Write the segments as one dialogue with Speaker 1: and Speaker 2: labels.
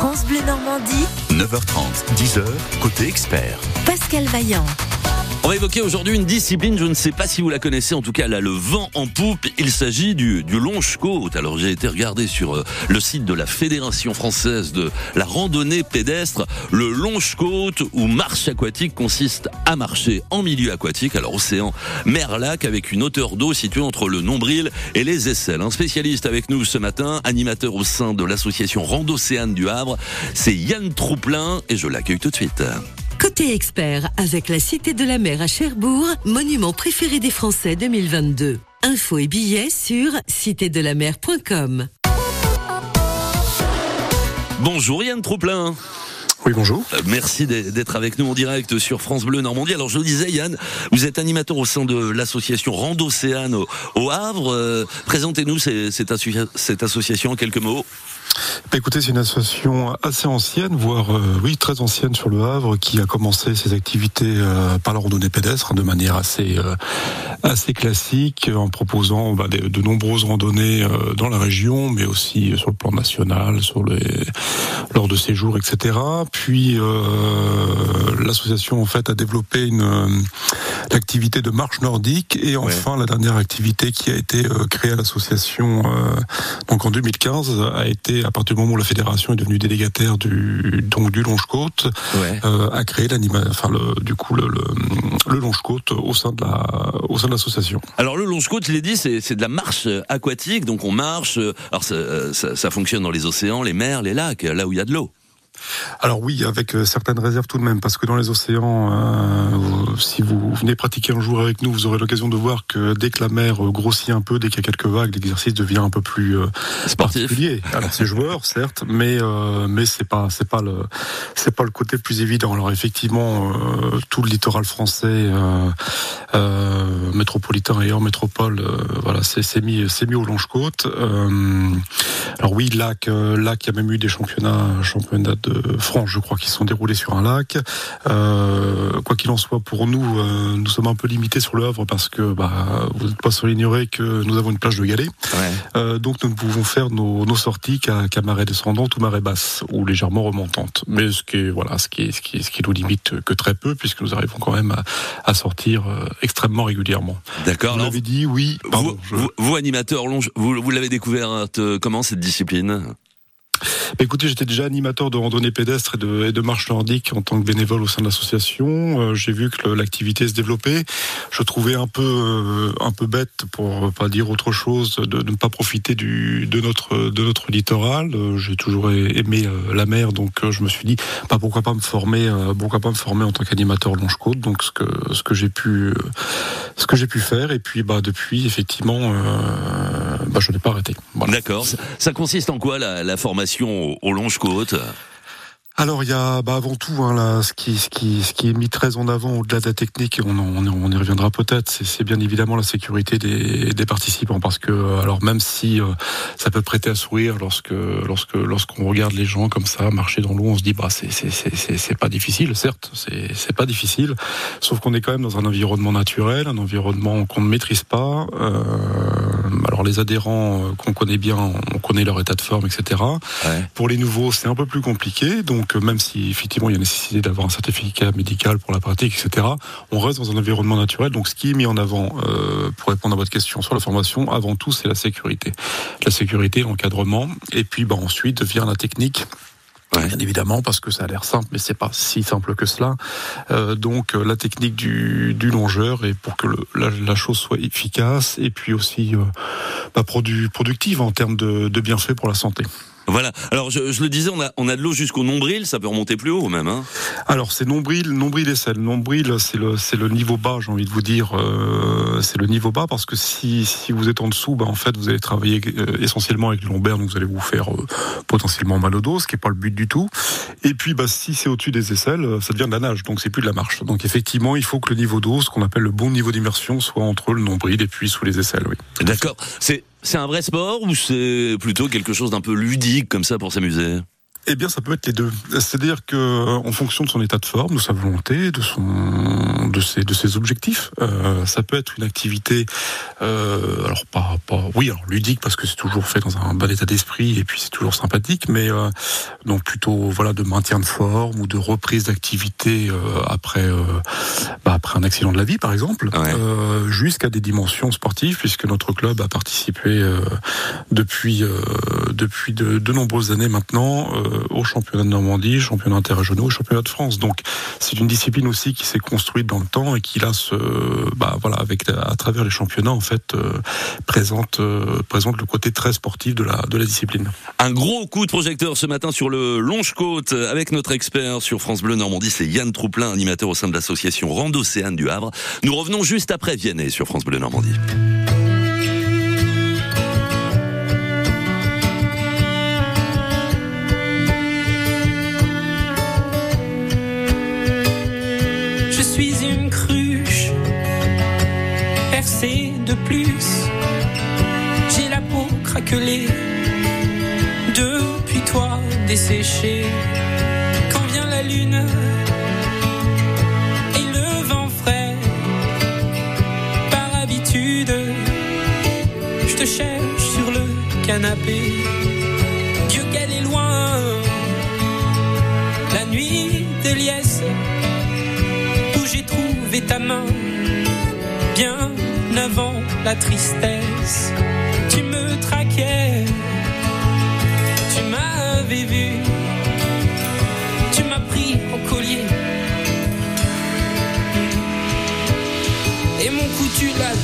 Speaker 1: France Bleu Normandie,
Speaker 2: 9h30, 10h, côté expert.
Speaker 1: Pascal Vaillant.
Speaker 3: On va évoquer aujourd'hui une discipline, je ne sais pas si vous la connaissez, en tout cas elle a le vent en poupe. Il s'agit du, du longe-côte. Alors j'ai été regardé sur euh, le site de la Fédération française de la randonnée pédestre. Le longe-côte ou marche aquatique consiste à marcher en milieu aquatique, alors océan, mer, lac, avec une hauteur d'eau située entre le nombril et les aisselles. Un spécialiste avec nous ce matin, animateur au sein de l'association Randocéane du Havre, c'est Yann Trouplin et je l'accueille tout de suite.
Speaker 1: Côté expert, avec la Cité de la Mer à Cherbourg, monument préféré des Français 2022. Infos et billets sur citédelamer.com.
Speaker 3: Bonjour Yann Trouplin.
Speaker 4: Oui, bonjour.
Speaker 3: Euh, Merci d'être avec nous en direct sur France Bleu Normandie. Alors je le disais Yann, vous êtes animateur au sein de l'association Randocéane au, au Havre. Euh, Présentez-nous cette association en quelques mots.
Speaker 4: Bah, écoutez, c'est une association assez ancienne, voire euh, oui très ancienne sur le Havre, qui a commencé ses activités euh, par la randonnée pédestre de manière assez euh, assez classique, en proposant bah, de nombreuses randonnées dans la région, mais aussi sur le plan national, sur les lors de séjours, etc. Puis l'association en fait a développé une l'activité de marche nordique et enfin la dernière activité qui a été créée à l'association donc en 2015 a été à partir du moment où la fédération est devenue délégataire du donc du Longe-Côte
Speaker 3: Ouais.
Speaker 4: euh, a créé l'anima enfin le, du coup le, le, le Longe-Côte au sein de la au sein de l'association.
Speaker 3: Alors le longe-côte, je l'ai dit, c'est c'est de la marche aquatique, donc on marche. euh, Alors ça, euh, ça, ça fonctionne dans les océans, les mers, les lacs, là où il y a de l'eau.
Speaker 4: Alors oui, avec euh, certaines réserves tout de même, parce que dans les océans, euh, si vous venez pratiquer un jour avec nous, vous aurez l'occasion de voir que dès que la mer euh, grossit un peu, dès qu'il y a quelques vagues, l'exercice devient un peu plus euh,
Speaker 3: Sportif.
Speaker 4: particulier. Alors c'est joueur, certes, mais euh, mais c'est pas c'est pas le c'est pas le côté le plus évident. Alors effectivement, euh, tout le littoral français, euh, euh, métropolitain et hors métropole, euh, voilà, c'est c'est mis c'est mis au longe-côte. Euh, alors oui, lac, lac, il y a même eu des championnats, championnats de France, je crois, qui se sont déroulés sur un lac. Euh, quoi qu'il en soit, pour nous, euh, nous sommes un peu limités sur le Havre parce que bah, vous n'êtes pas sans l'ignorer que nous avons une plage de galets.
Speaker 3: Ouais.
Speaker 4: Euh, donc nous ne pouvons faire nos, nos sorties qu'à marée descendante ou marée basse ou légèrement remontante. Mais ce qui est voilà, ce qui est, ce qui est, ce qui nous limite que très peu puisque nous arrivons quand même à, à sortir euh, extrêmement régulièrement.
Speaker 3: D'accord.
Speaker 4: Vous l'avez dit, oui. Pardon,
Speaker 3: vous,
Speaker 4: je-
Speaker 3: vous, vous, animateur longe, vous, vous l'avez découvert euh, comment cette discipline?
Speaker 4: Écoutez, j'étais déjà animateur de randonnée pédestre et de, et de marche nordique en tant que bénévole au sein de l'association. Euh, J'ai vu que l'activité se développait. Je trouvais un peu euh, un peu bête, pour pas dire autre chose, de, ne pas profiter de notre de notre littoral. Euh, J'ai toujours aimé la mer, donc je me suis dit, bah, pourquoi pas me former, pourquoi pas me former en tant qu'animateur longe-côte. Donc ce que ce que j'ai pu ce pu faire. Et puis bah depuis, effectivement, bah, je n'ai pas arrêté.
Speaker 3: D'accord. Ça, consiste en quoi la formation au, au longe-côte
Speaker 4: Alors il y a bah, avant tout hein, là, ce qui ce qui ce qui est mis très en avant au-delà de la technique et on on, y- on y reviendra peut-être c'est, c'est bien évidemment la sécurité des, des participants parce que euh, alors même si euh, ça peut prêter à sourire lorsque lorsque lorsqu'on regarde les gens comme ça marcher dans l'eau on se dit bah c'est c'est c'est c'est, c'est pas difficile certes c'est c'est pas difficile sauf qu'on est quand même dans un environnement naturel un environnement qu'on ne maîtrise pas euh, alors les adhérents euh, qu'on connaît bien on connaît leur état de forme etc
Speaker 3: Ouais.
Speaker 4: pour les nouveaux, c'est un peu plus compliqué. Donc, euh, même si effectivement il y a nécessité d'avoir un certificat médical pour la pratique, etc., on reste dans un environnement naturel. Donc, ce qui est mis en avant, euh, pour répondre à votre question sur la formation, avant tout, c'est la sécurité. La sécurité, l'encadrement, et puis bah, ensuite vient la technique.
Speaker 3: Ouais.
Speaker 4: Bien évidemment, parce que ça a l'air simple, mais c'est pas si simple que cela. Euh, donc, euh, la technique du, du longeur, et pour que le- la, la chose soit efficace, et puis aussi euh, bah, produ- productive en termes de, de bienfaits pour la santé.
Speaker 3: Voilà. Alors je, je le disais, on a, on a de l'eau jusqu'au nombril, ça peut remonter plus haut même. Hein
Speaker 4: Alors c'est nombril, nombril et sel. Nombril, c'est le c'est le niveau bas, j'ai envie de vous dire. euh, c'est le niveau bas parce que si si vous êtes en dessous, bah en fait vous allez travailler euh, essentiellement avec le lombaire, donc vous allez vous faire euh, potentiellement mal au dos, ce qui est pas le but du tout. Et puis bah si c'est au-dessus des aisselles, euh, ça devient de la nage, donc c'est plus de la marche. Donc effectivement, il faut que le niveau d'eau, ce qu'on appelle le bon niveau d'immersion, soit entre le nombril et puis sous les aisselles. Oui.
Speaker 3: D'accord. C'est c'est un vrai sport ou c'est plutôt quelque chose d'un peu ludique comme ça pour s'amuser?
Speaker 4: Eh bien, ça peut être les deux. C'est-à-dire que, euh, en fonction de son état de forme, de sa volonté, de son, de ses, de ses objectifs, euh, ça peut être une activité, euh, alors pas, pas, oui, alors ludique parce que c'est toujours fait dans un bon état d'esprit et puis c'est toujours sympathique, mais euh, donc plutôt voilà de maintien de forme ou de reprise d'activité euh, après, euh, bah, après un accident de la vie, par exemple,
Speaker 5: Ouais.
Speaker 4: euh, jusqu'à des dimensions sportives, puisque notre club a participé euh, depuis euh, depuis de, de nombreuses années maintenant au championnat de Normandie, championnat interrégionaux, championnat de France. Donc c'est une discipline aussi qui s'est construite dans le temps et qui là se bah voilà avec à travers les championnats en fait euh, présente euh, présente le côté très sportif de la de la discipline.
Speaker 5: Un gros coup de projecteur ce matin sur le Longe-Côte avec notre expert sur France Bleu Normandie, c'est Yann Trouplin, animateur au sein de l'association Randocéane du Havre. Nous revenons juste après Vianney sur France Bleu Normandie.
Speaker 6: Depuis toi desséchée. Quand vient la lune et le vent frais, par habitude, je te cherche sur le canapé. Dieu qu'elle est loin, la nuit de liesse où j'ai trouvé ta main bien avant la tristesse.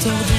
Speaker 6: sort
Speaker 5: de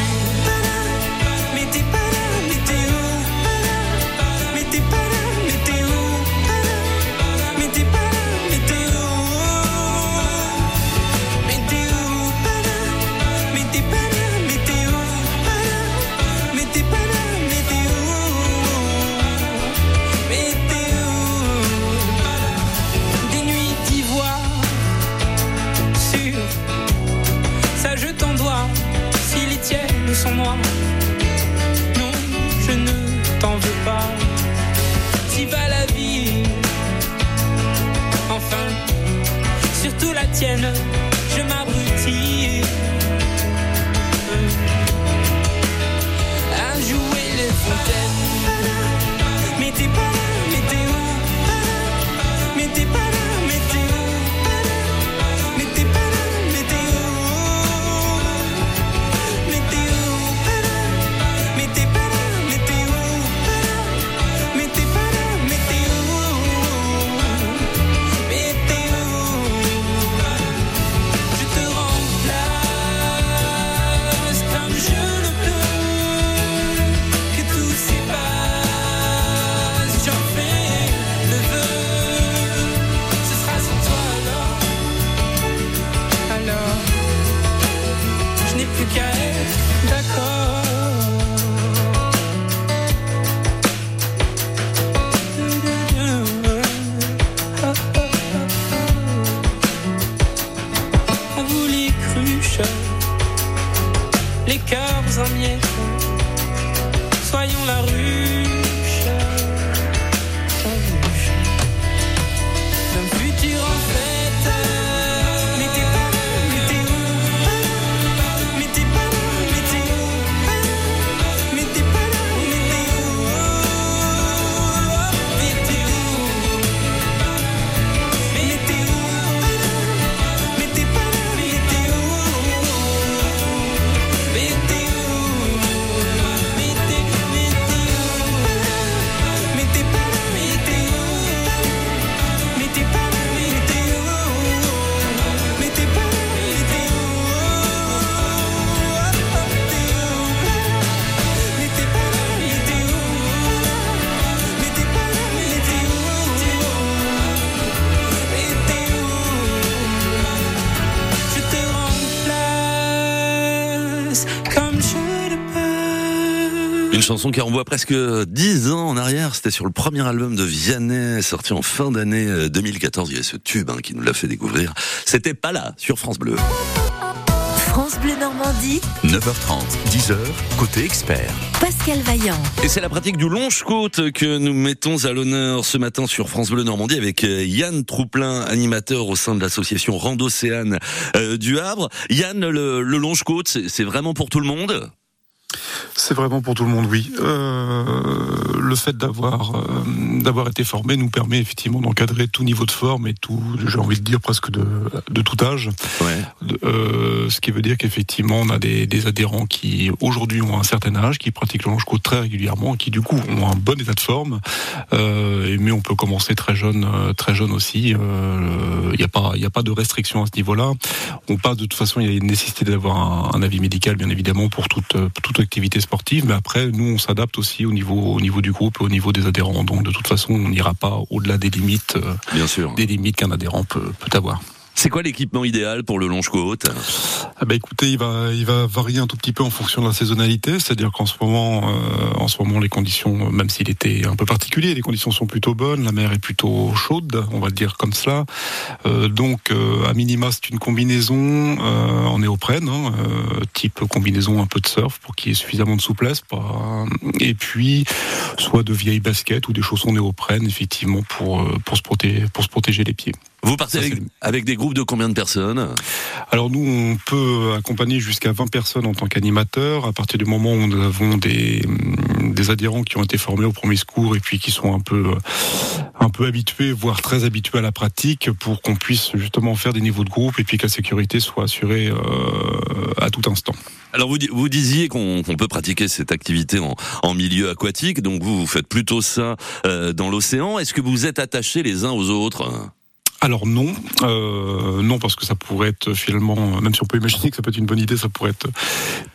Speaker 5: chanson qui renvoie presque 10 ans en arrière. C'était sur le premier album de Vianney, sorti en fin d'année euh, 2014. Il y a ce tube hein, qui nous l'a fait découvrir. C'était pas là sur France Bleu.
Speaker 7: France Bleu Normandie,
Speaker 2: 9h30, 10h, côté expert.
Speaker 7: Pascal
Speaker 1: Pascal Vaillant.
Speaker 3: Et c'est la pratique du longe-côte que nous mettons à l'honneur ce matin sur France Bleu Normandie avec euh, Yann Trouplin, animateur au sein de l'association Randocéane euh, du Havre. Yann, le, le longe-côte, c'est vraiment pour tout le monde?
Speaker 4: C'est vraiment pour tout le monde, oui. Euh, le fait d'avoir euh, d'avoir été formé nous permet effectivement d'encadrer tout niveau de forme et tout, j'ai envie de dire presque de, de tout âge. Ouais. Euh, ce qui veut dire qu'effectivement on a des, des adhérents qui aujourd'hui ont un certain âge, qui pratiquent le longe-côte très régulièrement, qui du coup ont un bon état de forme. Mais on peut commencer très jeune, très jeune aussi. Il n'y a pas il a pas de restriction à ce niveau-là. On passe de toute façon, il y a une nécessité d'avoir un, un, avis médical bien évidemment pour toute toute activité sportive, mais après, nous, on s'adapte aussi au niveau, au niveau du groupe et au niveau des adhérents. Donc, de toute façon, on n'ira pas au-delà des limites, euh,
Speaker 3: Bien sûr.
Speaker 4: des limites qu'un adhérent peut, peut avoir.
Speaker 3: C'est quoi l'équipement idéal pour le longe-côte
Speaker 4: ah bah écoutez, il va, il va varier un tout petit peu en fonction de la saisonnalité. C'est-à-dire qu'en ce moment, euh, en ce moment, les conditions, même s'il était un peu particulier, les conditions sont plutôt bonnes. La mer est plutôt chaude, on va le dire comme cela. Euh, donc, euh, à minima, c'est une combinaison euh, en néoprène, hein, euh, type combinaison un peu de surf pour qu'il y ait suffisamment de souplesse. Et puis, soit de vieilles baskets ou des chaussons néoprène, effectivement, pour pour se protéger, pour se protéger les pieds.
Speaker 3: Vous partez avec, avec, des groupes de combien de personnes?
Speaker 4: Alors nous, on peut accompagner jusqu'à 20 personnes en tant qu'animateur. À partir du moment où nous avons des, des adhérents qui ont été formés au premier secours et puis qui sont un peu, un peu habitués, voire très habitués à la pratique, pour qu'on puisse justement faire des niveaux de groupe et puis que la sécurité soit assurée euh, à tout instant.
Speaker 3: Alors vous, vous disiez qu'on qu peut pratiquer cette activité en, en, milieu aquatique, donc vous, vous faites plutôt ça euh, dans l'océan. Est-ce que vous êtes attachés les uns aux autres?
Speaker 4: Alors non, euh, non parce que ça pourrait être finalement, même si on peut imaginer que ça peut être une bonne idée, ça pourrait être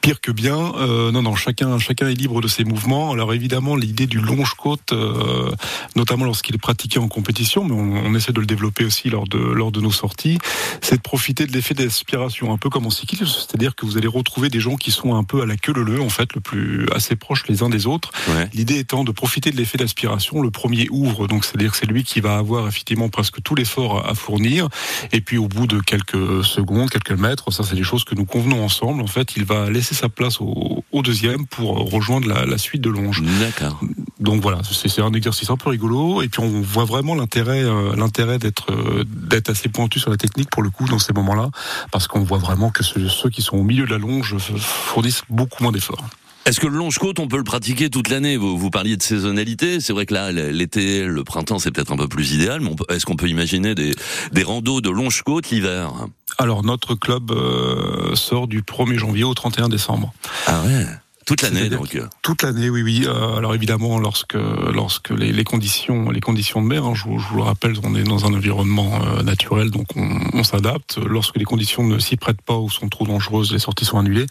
Speaker 4: pire que bien. Euh, non, non, chacun, chacun est libre de ses mouvements. Alors évidemment, l'idée du longe-côte, euh, notamment lorsqu'il est pratiqué en compétition, mais on, on, essaie de le développer aussi lors de lors de nos sorties, c'est de profiter de l'effet d'aspiration, un peu comme en cyclisme, c'est-à-dire que vous allez retrouver des gens qui sont un peu à la queue leu leu, en fait, le plus assez proches les uns des autres. Ouais. L'idée étant de profiter de l'effet d'aspiration. Le premier ouvre, donc c'est-à-dire que c'est lui qui va avoir effectivement presque tout l'effort à fournir. Et puis au bout de quelques secondes, quelques mètres, ça c'est des choses que nous convenons ensemble. En fait, il va laisser sa place au, au deuxième pour rejoindre la, la suite de longe.
Speaker 3: D'accord.
Speaker 4: Donc voilà, c'est un exercice un peu rigolo. Et puis on voit vraiment l'intérêt, euh, l'intérêt d'être euh, d'être assez pointu sur la technique pour le coup dans ces moments-là, parce qu'on voit vraiment que ceux, ceux qui sont au milieu de la longe fournissent beaucoup moins d'efforts.
Speaker 3: Est-ce que le longe-côte, on peut le pratiquer toute l'année? Vous, vous parliez de saisonnalité. C'est vrai que là, l'été, le printemps, c'est peut-être un peu plus idéal, mais est-ce qu'on peut imaginer des, des randos de longe-côte l'hiver?
Speaker 4: Alors, notre club euh, sort du 1er janvier au 31 décembre.
Speaker 3: Ah ouais? Toute l'année, donc.
Speaker 4: Toute l'année, oui, oui. Euh, alors évidemment, lorsque lorsque les, les, conditions les conditions de mer, hein, je, je, vous le rappelle, on est dans un environnement euh, naturel, donc on, on s'adapte. Lorsque les conditions ne s'y prêtent pas ou sont trop dangereuses, les sorties sont annulées.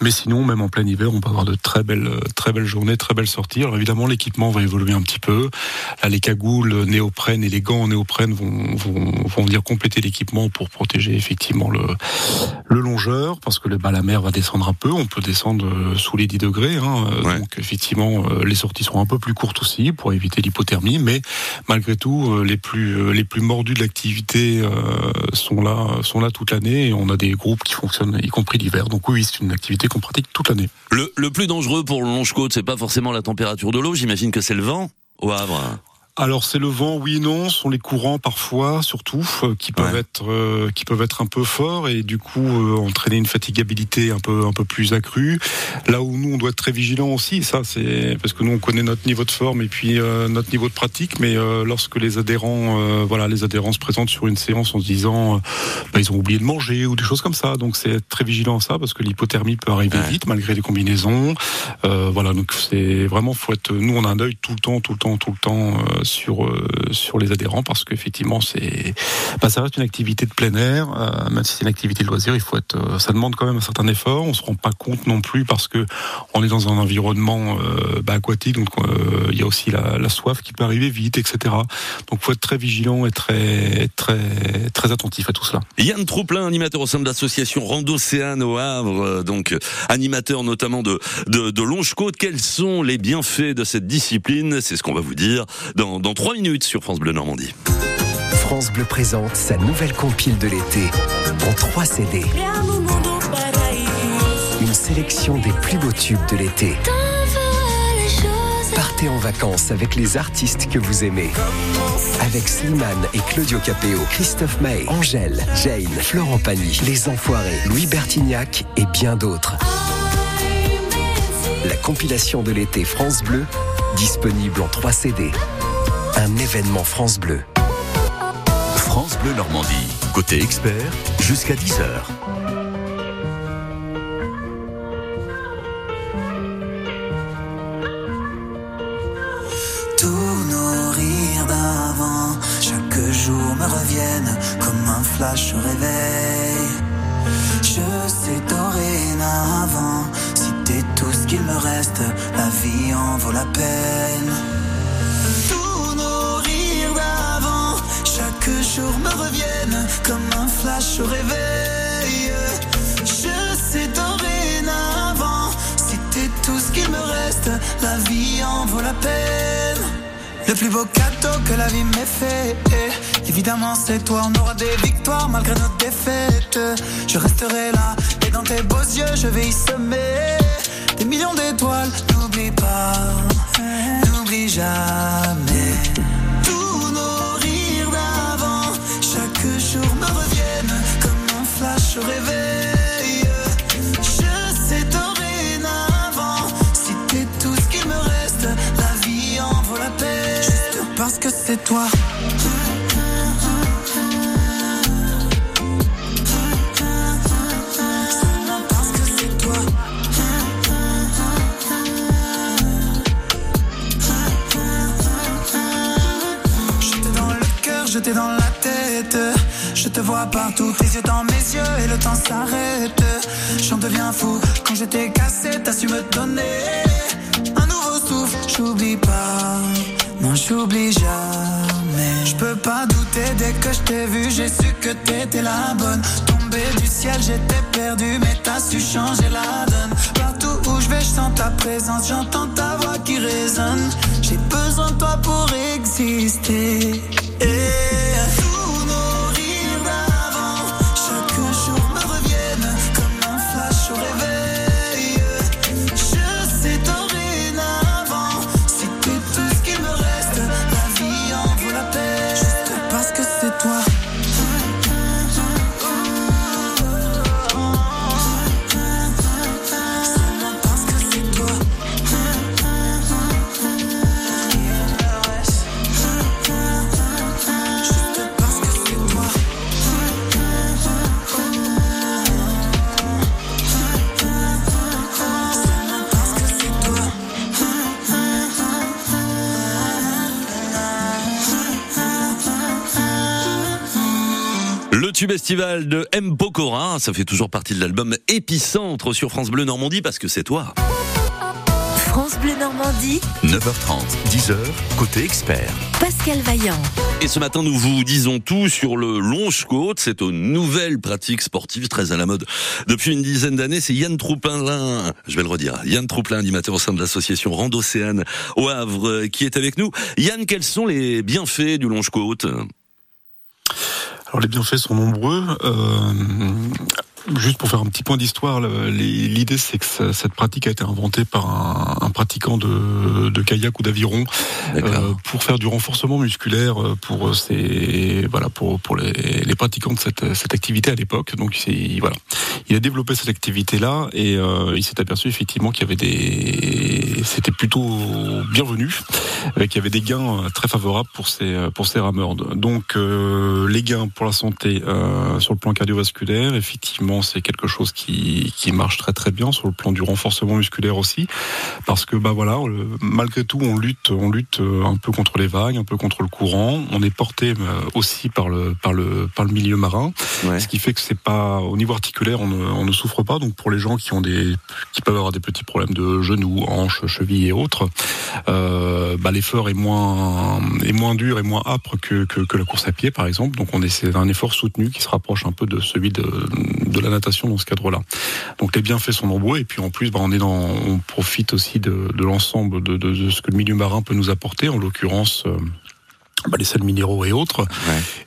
Speaker 4: Mais sinon, même en plein hiver, on peut avoir de très belles très belles journées, très belles sorties. Alors évidemment, l'équipement va évoluer un petit peu. Là, les cagoules néoprène et les gants en néoprène vont vont, vont venir compléter l'équipement pour protéger effectivement le le longeur, parce que le, bah, la mer va descendre un peu. On peut descendre sous les 10 degrés. Hein,
Speaker 3: ouais.
Speaker 4: Donc effectivement, euh, les sorties sont un peu plus courtes aussi pour éviter l'hypothermie, mais malgré tout, euh, les plus euh, les plus mordus de l'activité sont là sont là toute l'année et on a des groupes qui fonctionnent y compris l'hiver. Donc oui, c'est une activité qu'on pratique toute l'année.
Speaker 3: Le, le plus dangereux pour le longe-côte, c'est pas forcément la température de l'eau. J'imagine que c'est le vent au Havre.
Speaker 4: Alors c'est le vent, oui et non, ce sont les courants parfois, surtout, euh, qui peuvent
Speaker 3: Ouais.
Speaker 4: être euh, qui peuvent être un peu forts et du coup euh, entraîner une fatigabilité un peu un peu plus accrue. Là où nous on doit être très vigilant aussi, ça c'est parce que nous on connaît notre niveau de forme et puis euh, notre niveau de pratique, mais euh, lorsque les adhérents euh, voilà les adhérents se présentent sur une séance en se disant bah, ils ont oublié de manger ou des choses comme ça, donc c'est être très vigilant à ça parce que l'hypothermie peut arriver
Speaker 3: Ouais.
Speaker 4: vite malgré les combinaisons. Euh, voilà donc c'est vraiment faut être nous on a un œil tout le temps tout le temps tout le temps euh, sur euh, sur les adhérents parce qu'effectivement c'est bah, ça reste une activité de plein air euh, même si c'est une activité de loisir il faut être euh, ça demande quand même un certain effort. On se rend pas compte non plus parce que on est dans un environnement bah, aquatique donc il y a aussi la, soif qui peut arriver vite etc donc faut être très vigilant et très très très attentif à tout cela.
Speaker 3: Yann Trouplin, animateur au sein de l'association Randocéane au Havre, donc animateur notamment de, de, de Longe-Côte. Quels sont les bienfaits de cette discipline? C'est ce qu'on va vous dire dans, dans trois minutes sur France Bleu Normandie.
Speaker 8: France Bleu présente sa nouvelle compile de l'été en 3 CD. Une sélection des plus beaux tubes de l'été. Partez en vacances avec les artistes que vous aimez. Avec Slimane et Claudio Capéo, Christophe Maé, Angèle, Jane, Florent Pagny, Les Enfoirés, Louis Bertignac et bien d'autres. La compilation de l'été France Bleu, disponible en 3 CD. Un événement France Bleu.
Speaker 2: France Bleu Normandie. Côté expert, jusqu'à 10h.
Speaker 9: Tous nos rires d'avant, chaque jour me reviennent comme un flash au réveil. Je sais dorénavant, si t'es tout ce qu'il me reste, la vie en vaut la peine. Chaque jour me reviennent comme un flash au réveil. Je sais dorénavant, t'es tout ce qu'il me reste, la vie en vaut la peine. Le plus beau cadeau que la vie m'ait fait, évidemment c'est toi. On aura des victoires malgré nos défaites. Je resterai là et dans tes beaux yeux je vais y semer des millions d'étoiles. N'oublie pas, n'oublie jamais. Flash au réveil. Je sais dorénavant, si t'es tout ce qu'il me reste, la vie en vaut la peine. Juste parce que c'est toi. Dans Je te vois partout, tes yeux dans mes yeux et le temps s'arrête. J'en deviens fou quand j'étais cassé, t'as su me donner un nouveau souffle. J'oublie pas, non j'oublie jamais. Je peux pas douter dès que je t'ai vu, j'ai su que t'étais la bonne. Tombé du ciel, j'étais perdu, mais t'as su changer la donne. Partout où je vais, je sens ta présence, j'entends ta voix qui résonne. J'ai besoin de toi pour exister.
Speaker 3: Tube estival de M. Pokora, ça fait toujours partie de l'album Épicentre sur France Bleu Normandie parce que c'est toi.
Speaker 1: France Bleu Normandie,
Speaker 2: 9h30, 10h, côté expert.
Speaker 1: Pascal Vaillant.
Speaker 3: Et ce matin, nous vous disons tout sur le longe-côte. C'est une nouvelle pratique sportive très à la mode. Depuis une dizaine d'années, c'est Yann Troupin-Lin, je vais le redire, Yann Troupin, animateur au sein de l'association Randocéane au Havre, qui est avec nous. Yann, quels sont les bienfaits du longe-côte
Speaker 4: Alors les bienfaits sont nombreux. Euh, juste pour faire un petit point d'histoire, l'idée c'est que cette pratique a été inventée par un, un pratiquant de, de kayak ou d'aviron euh, pour faire du renforcement musculaire euh, pour ces voilà pour pour les, les pratiquants de cette, cette activité à l'époque. Donc voilà, il a développé cette activité là et euh, il s'est aperçu effectivement qu'il y avait des c'était plutôt bienvenu, euh, qu'il y avait des gains euh, très favorables pour ces euh, pour ces rameurs. Donc euh, les gains pour la santé euh, sur le plan cardiovasculaire, effectivement, c'est quelque chose qui qui marche très très bien sur le plan du renforcement musculaire aussi, parce que bah voilà, malgré tout, on lutte on lutte euh, un peu contre les vagues, un peu contre le courant. On est porté euh, aussi par le par le par le milieu marin,
Speaker 3: Ouais.
Speaker 4: ce qui fait que c'est pas au niveau articulaire, on ne, on ne souffre pas. Donc pour les gens qui ont des qui peuvent avoir des petits problèmes de genoux, hanches, chevilles et autres, euh, bah, l'effort est moins est moins dur et moins âpre que, que, que la course à pied par exemple. Donc on essaie d'un effort soutenu qui se rapproche un peu de celui de, de la natation dans ce cadre-là. Donc les bienfaits sont nombreux et puis en plus bah, on est dans on profite aussi de, l'ensemble de, ce que le milieu marin peut nous apporter. En l'occurrence. Euh, bah, les sels minéraux et autres.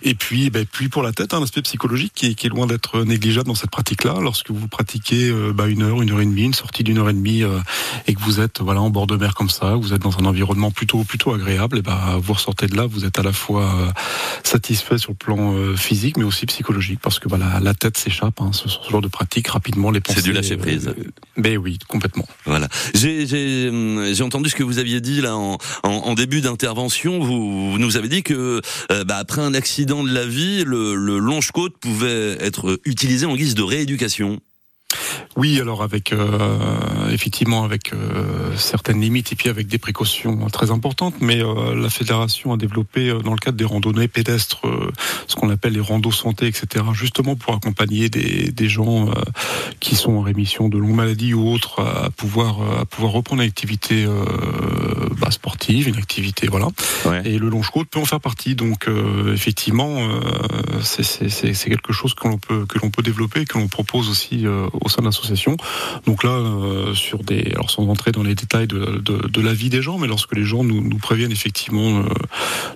Speaker 4: Et puis, bah, puis pour la tête, un aspect psychologique qui est, qui est loin d'être négligeable dans cette pratique-là. Lorsque vous pratiquez euh, bah, une heure, une heure et demie, une sortie d'une heure et demie, euh, et que vous êtes voilà en bord de mer comme ça, vous êtes dans un environnement plutôt plutôt agréable, et bah, vous ressortez de là, vous êtes à la fois euh, satisfait sur le plan physique, mais aussi psychologique, parce que voilà, la tête s'échappe. Hein, ce, ce, genre de pratique rapidement les pensées.
Speaker 3: C'est du lâcher prise.
Speaker 4: mais oui, complètement.
Speaker 3: Voilà. J'ai hum, entendu ce que vous aviez dit là en, en, en début d'intervention. Vous, vous nous avez avez dit que euh, bah, après un accident de la vie, le, le longe-côte pouvait être utilisé en guise de rééducation.
Speaker 4: Oui, alors avec euh, effectivement avec euh, certaines limites et puis avec des précautions très importantes, mais euh, la fédération a développé dans le cadre des randonnées pédestres ce qu'on appelle les randos santé, etc. Justement pour accompagner des, des gens qui sont en rémission de longues maladies ou autres à pouvoir à pouvoir reprendre une activité bah, sportive, une activité voilà. Et le longe-côte peut en faire partie. Donc effectivement, c'est quelque chose que l'on peut que l'on peut développer, que l'on propose aussi au sein de la donc là, euh, sur des, alors sans entrer dans les détails de, de, de, la vie des gens, mais lorsque les gens nous, nous préviennent effectivement euh,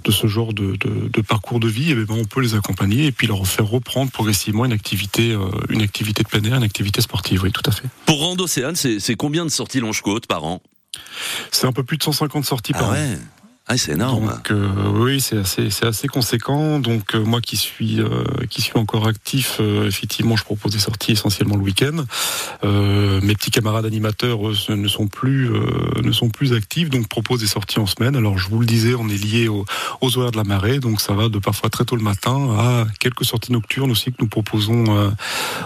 Speaker 4: de ce genre de, de, parcours de vie, eh ben, on peut les accompagner et puis leur faire reprendre progressivement une activité, euh, une activité de plein air, une activité sportive. Oui, tout à fait.
Speaker 3: Pour Rando Océane, c'est combien de sorties Longe-Côte par an?
Speaker 4: C'est un peu plus de 150 sorties
Speaker 3: ah
Speaker 4: par
Speaker 3: ouais. an. Ah, c'est énorme.
Speaker 4: Donc, euh, oui, c'est assez, c'est assez conséquent. Donc, euh, moi qui suis, euh, qui suis encore actif, effectivement, je propose des sorties essentiellement le week-end. mes petits camarades animateurs ne sont plus, ne sont plus actifs, donc proposent des sorties en semaine. Alors, je vous le disais, on est lié aux, horaires de la marée, donc ça va de parfois très tôt le matin à quelques sorties nocturnes aussi que nous proposons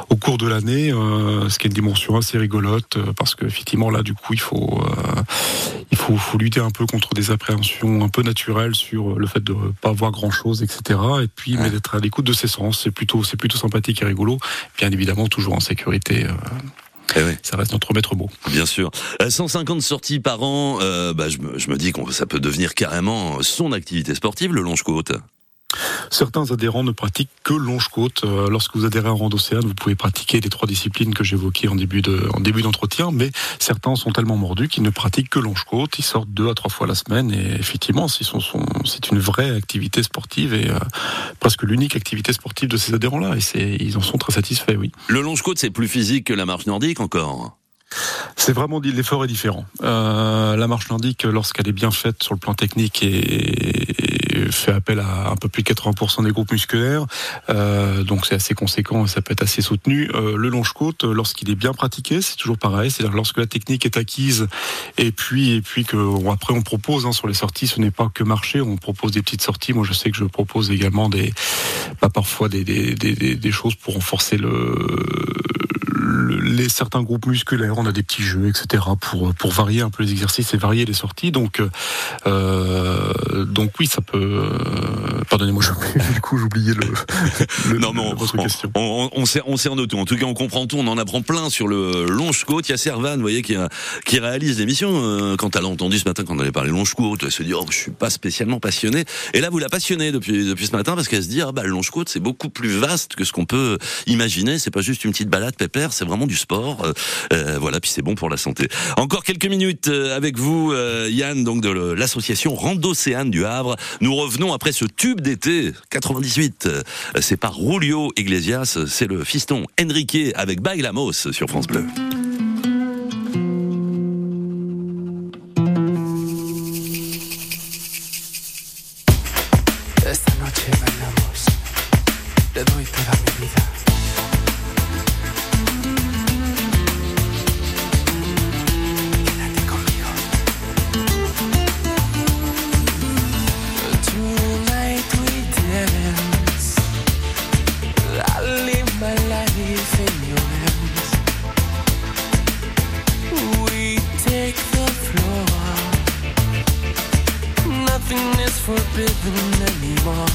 Speaker 4: au cours de l'année, ce qui est une dimension assez rigolote, parce que effectivement là, du coup, il faut, faut, faut lutter un peu contre des appréhensions un peu naturelle sur le fait de pas voir grand chose, etc. Et puis, mais d'être à l'écoute de ses sens, c'est plutôt, c'est plutôt sympathique et rigolo. Bien évidemment, toujours en sécurité. Euh, eh Ça reste notre maître mot.
Speaker 3: Bien sûr. 150 euh, sorties par an, euh, bah, je, me, je me dis que ça peut devenir carrément son activité sportive, le longe-côte.
Speaker 4: Certains adhérents ne pratiquent que longe-côte. Euh, lorsque vous adhérez à Rando Océane, vous pouvez pratiquer les trois disciplines que j'évoquais en début de, en début d'entretien, mais certains sont tellement mordus qu'ils ne pratiquent que longe-côte. Ils sortent deux à trois fois la semaine et effectivement, c'est une vraie activité sportive et euh, presque l'unique activité sportive de ces adhérents-là. Et ils en sont très satisfaits, oui.
Speaker 3: Le longe-côte, c'est plus physique que la marche nordique encore.
Speaker 4: C'est vraiment l'effort est différent. Euh, la marche nordique, lorsqu'elle est bien faite sur le plan technique et, fait appel à un peu plus de 80% des groupes musculaires, euh, donc c'est assez conséquent et ça peut être assez soutenu. Euh, le longe-côte, lorsqu'il est bien pratiqué, c'est toujours pareil. C'est-à-dire lorsque la technique est acquise et puis et puis que après on propose hein, sur les sorties, ce n'est pas que marcher, on propose des petites sorties. Moi, je sais que je propose également des, pas parfois des choses pour renforcer le les certains groupes musculaires, on a des petits jeux, etc. pour pour varier un peu les exercices et varier les sorties. Donc euh, donc oui, ça peut. Euh, pardonnez-moi, du coup j'oubliais le,
Speaker 3: Non mais on, votre question. On, on, sait on sait en auto. En tout cas, on comprend tout. On en apprend plein sur le longe-côte. Il y a Servan, vous voyez, qui qui réalise l'émission. Euh, quand elle a entendu ce matin quand on allait parler longe-côte, elle se dit oh je suis pas spécialement passionné. Et là vous la passionnez depuis depuis ce matin parce qu'elle se dit ah bah le longe-côte c'est beaucoup plus vaste que ce qu'on peut imaginer. C'est pas juste une petite balade pépère, c'est vraiment du sport. Euh, euh, voilà, puis c'est bon pour la santé. Encore quelques minutes euh, avec vous, Yann, donc de l'association Randocéane du Havre. Nous revenons après ce tube d'été 98. C'est par Rulio Iglesias, c'est le fiston Enrique avec Bailamos sur France Bleu.
Speaker 5: Nothing is forbidden anymore.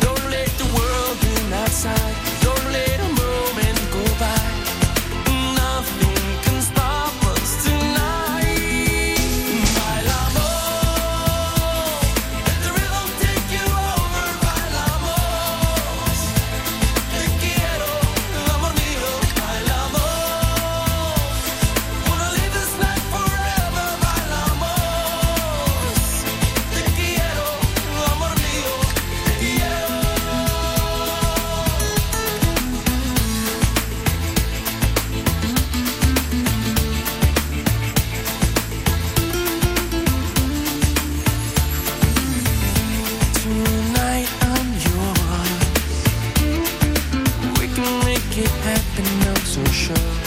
Speaker 5: Don't let the world in outside. Don't let them. it happened, I'm so sure.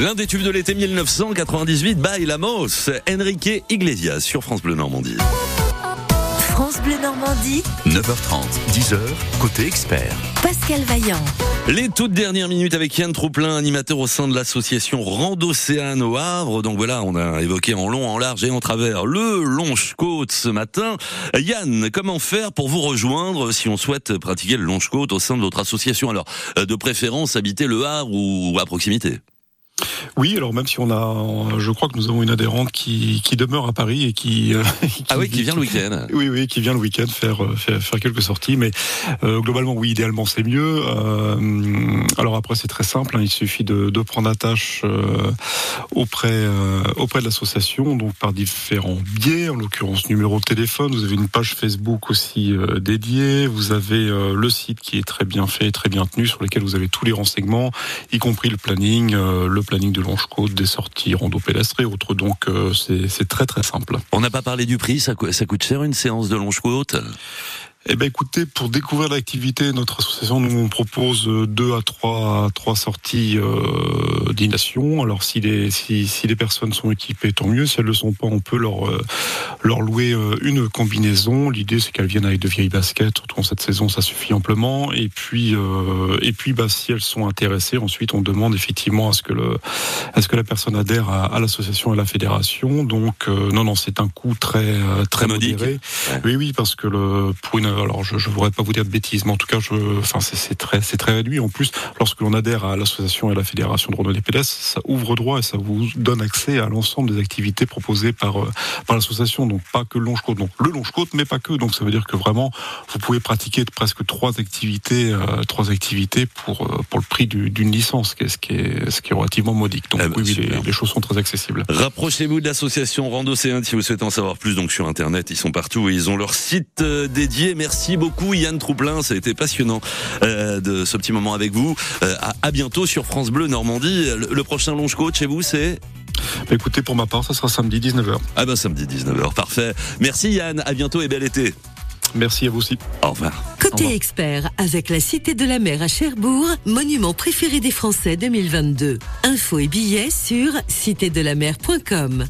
Speaker 3: L'un des tubes de l'été 1998, by Lamos, Enrique Iglesias sur France Bleu Normandie.
Speaker 1: France Bleu Normandie,
Speaker 2: 9h30, 10h, côté expert.
Speaker 1: Pascal Vaillant.
Speaker 3: Les toutes dernières minutes avec Yann Trouplin, animateur au sein de l'association Randocéane au Havre. Donc voilà, on a évoqué en long, en large et en travers le longe-côte ce matin. Yann, comment faire pour vous rejoindre si on souhaite pratiquer le longe-côte au sein de votre association? Alors, euh, de préférence, habiter le Havre ou à proximité?
Speaker 4: Oui, alors même si on a, je crois que nous avons une adhérente qui, qui demeure à Paris et qui,
Speaker 3: euh, qui ah oui, qui vient le week-end.
Speaker 4: Oui, oui, qui vient le week-end faire, euh, faire, faire quelques sorties, mais euh, globalement, oui, idéalement c'est mieux. Euh, alors après, c'est très simple, hein, il suffit de, de prendre attache auprès auprès de l'association, donc par différents biais, en l'occurrence numéro de téléphone. Vous avez une page Facebook aussi dédiée. Vous avez le site qui est très bien fait, très bien tenu, sur lequel vous avez tous les renseignements, y compris le planning, le planning de Longe-Côte, des sorties rando pédestre et autres. Donc euh, c'est très très simple.
Speaker 3: On n'a pas parlé du prix, ça, coûte cher une séance de Longe-Côte
Speaker 4: eh ben écoutez, pour découvrir l'activité, notre association nous propose deux à trois trois sorties euh, d'initiation. Alors si les si, si les personnes sont équipées, tant mieux. Si elles le sont pas, on peut leur euh, leur louer euh, une combinaison. L'idée c'est qu'elles viennent avec de vieilles baskets. Surtout en cette saison, ça suffit amplement. Et puis euh, et puis bah si elles sont intéressées, ensuite on demande effectivement à ce que le à ce que la personne adhère à, à l'association et à la fédération. Donc euh, non non, c'est un coût très très, modéré. Oui oui parce que le pour une alors je ne voudrais pas vous dire de bêtises, mais en tout cas, je, enfin, c'est très, c'est très réduit. En plus, lorsque l'on adhère à l'association et à la fédération de randonnée pédestre, ça ouvre droit et ça vous donne accès à l'ensemble des activités proposées par, euh, par l'association. Donc pas que le longe-côte, donc le longe-côte, mais pas que. Donc ça veut dire que vraiment, vous pouvez pratiquer presque trois activités, euh, trois activités pour euh, pour le prix d'une licence, ce qui est ce qui est relativement modique. Donc eh ben, oui, les, les, choses sont très accessibles.
Speaker 3: Rapprochez-vous de l'association Randocéane si vous souhaitez en savoir plus. Donc sur internet, ils sont partout et ils ont leur site dédié. Merci beaucoup Yann Trouplin, ça a été passionnant euh, de ce petit moment avec vous. Euh, à, bientôt sur France Bleu Normandie. Le, prochain longe coach chez vous, c'est?
Speaker 4: Bah, Écoutez, pour ma part, ça sera samedi 19h.
Speaker 3: Ah ben samedi 19h, parfait. Merci Yann, à bientôt et bel été.
Speaker 4: Merci à vous aussi.
Speaker 3: Au revoir.
Speaker 1: Côté expert, avec la Cité de la Mer à Cherbourg, monument préféré des Français 2022. Infos et billets sur citédelamer.com.